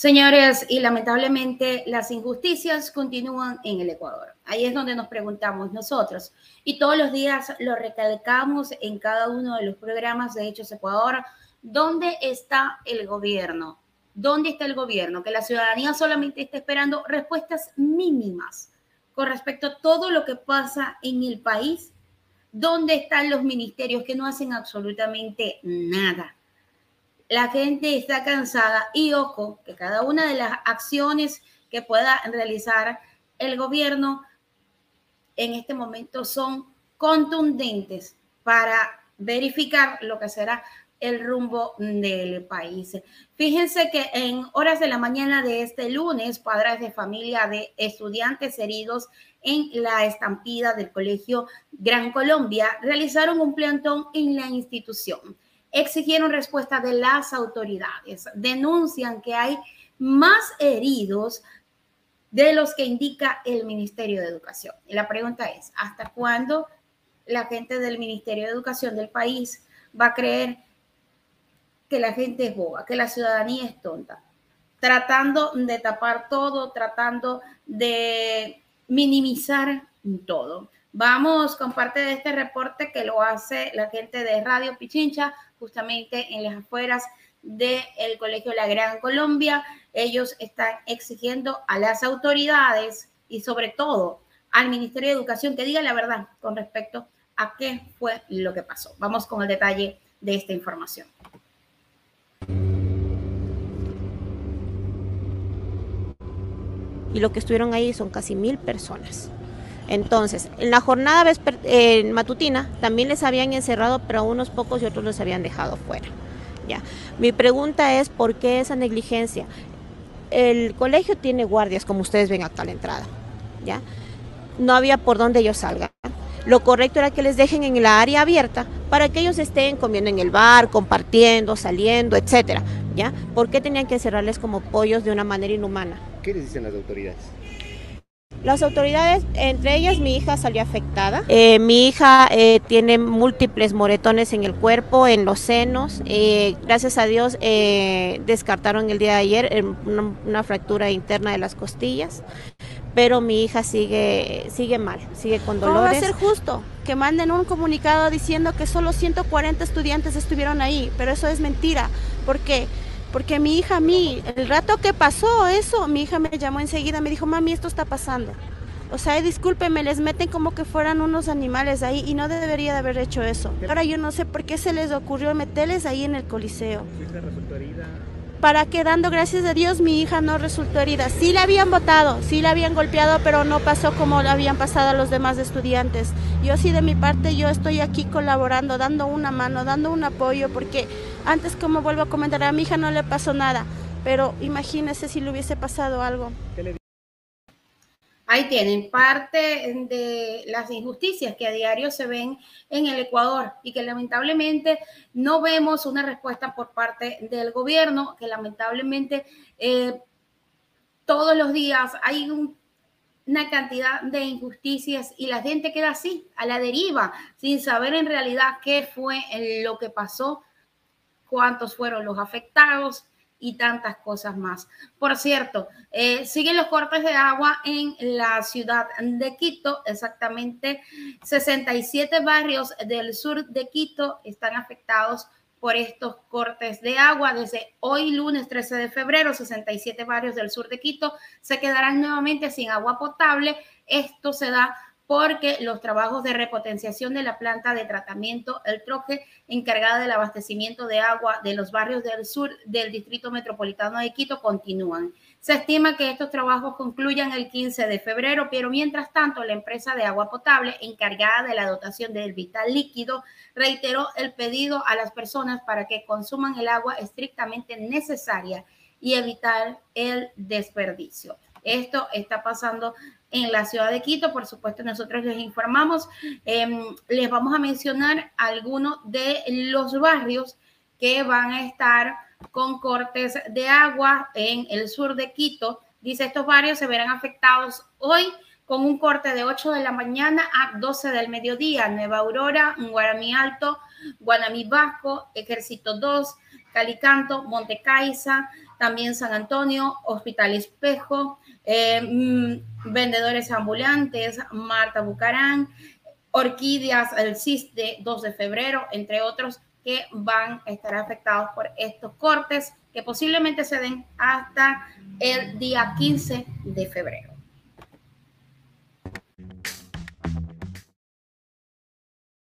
Señores, y lamentablemente las injusticias continúan en el Ecuador. Ahí es donde nos preguntamos nosotros. Y todos los días lo recalcamos en cada uno de los programas de Hechos Ecuador. ¿Dónde está el gobierno? ¿Dónde está el gobierno? Que la ciudadanía solamente está esperando respuestas mínimas con respecto a todo lo que pasa en el país. ¿Dónde están los ministerios que no hacen absolutamente nada? la gente está cansada y ojo, que cada una de las acciones que pueda realizar el gobierno en este momento son contundentes para verificar lo que será el rumbo del país. Fíjense que en horas de la mañana de este lunes, padres de familia de estudiantes heridos en la estampida del Colegio Gran Colombia realizaron un plantón en la institución exigieron respuesta de las autoridades. Denuncian que hay más heridos de los que indica el Ministerio de Educación. La pregunta es, ¿hasta cuándo la gente del Ministerio de Educación del país va a creer que la gente es boba, que la ciudadanía es tonta? Tratando de tapar todo, tratando de minimizar todo. Vamos con parte de este reporte que lo hace la gente de Radio Pichincha justamente en las afueras del Colegio La Gran Colombia. Ellos están exigiendo a las autoridades y sobre todo al Ministerio de Educación que diga la verdad con respecto a qué fue lo que pasó. Vamos con el detalle de esta información. Y lo que estuvieron ahí son casi mil personas. Entonces, en la jornada matutina también les habían encerrado, pero a unos pocos y otros los habían dejado fuera. Ya. Mi pregunta es, ¿por qué esa negligencia? El colegio tiene guardias, como ustedes ven acá a la entrada. ¿ya? No había por dónde ellos salgan. Lo correcto era que les dejen en la área abierta para que ellos estén comiendo en el bar, compartiendo, saliendo, etcétera. ¿Ya? ¿Por qué tenían que encerrarles como pollos de una manera inhumana? ¿Qué les dicen las autoridades? Las autoridades, entre ellas mi hija salió afectada. Eh, mi hija eh, tiene múltiples moretones en el cuerpo, en los senos. Eh, gracias a Dios descartaron el día de ayer una, fractura interna de las costillas. Pero mi hija sigue, sigue mal, sigue con dolores. ¿Cómo va a ser justo que manden un comunicado diciendo que solo 140 estudiantes estuvieron ahí? Pero eso es mentira. ¿Por qué? Porque mi hija a mí, el rato que pasó eso, mi hija me llamó enseguida, me dijo, mami, esto está pasando. O sea, discúlpeme, les meten como que fueran unos animales ahí y no debería de haber hecho eso. Ahora yo no sé por qué se les ocurrió meterles ahí en el coliseo para que dando gracias a Dios mi hija no resultó herida. Sí la habían votado, sí la habían golpeado, pero no pasó como lo habían pasado a los demás estudiantes. Yo sí de mi parte, yo estoy aquí colaborando, dando una mano, dando un apoyo, porque antes como vuelvo a comentar, a mi hija no le pasó nada, pero imagínese si le hubiese pasado algo. Ahí tienen parte de las injusticias que a diario se ven en el Ecuador y que lamentablemente no vemos una respuesta por parte del gobierno, que lamentablemente eh, todos los días hay una cantidad de injusticias y la gente queda así, a la deriva, sin saber en realidad qué fue lo que pasó, cuántos fueron los afectados, y tantas cosas más. Por cierto, eh, siguen los cortes de agua en la ciudad de Quito, exactamente 67 barrios del sur de Quito están afectados por estos cortes de agua. Desde hoy, lunes 13 de febrero, 67 barrios del sur de Quito se quedarán nuevamente sin agua potable. Esto se da porque los trabajos de repotenciación de la planta de tratamiento El Troje, encargada del abastecimiento de agua de los barrios del sur del Distrito Metropolitano de Quito, continúan. Se estima que estos trabajos concluyan el 15 de febrero, pero mientras tanto la empresa de agua potable encargada de la dotación del vital líquido reiteró el pedido a las personas para que consuman el agua estrictamente necesaria y evitar el desperdicio. Esto está pasando en la ciudad de Quito. Por supuesto, nosotros les informamos. Em, les vamos a mencionar algunos de los barrios que van a estar con cortes de agua en el sur de Quito. Dice, estos barrios se verán afectados hoy con un corte de 8 de la mañana a 12 del mediodía. Nueva Aurora, Guaramí Alto, Guanamí Vasco, Ejército 2, Calicanto, Monte Caiza, también San Antonio, Hospital Espejo, eh, mm, vendedores ambulantes, Marta Bucarán, Orquídeas, el CISTE 2 de febrero, entre otros que van a estar afectados por estos cortes que posiblemente se den hasta el día 15 de febrero.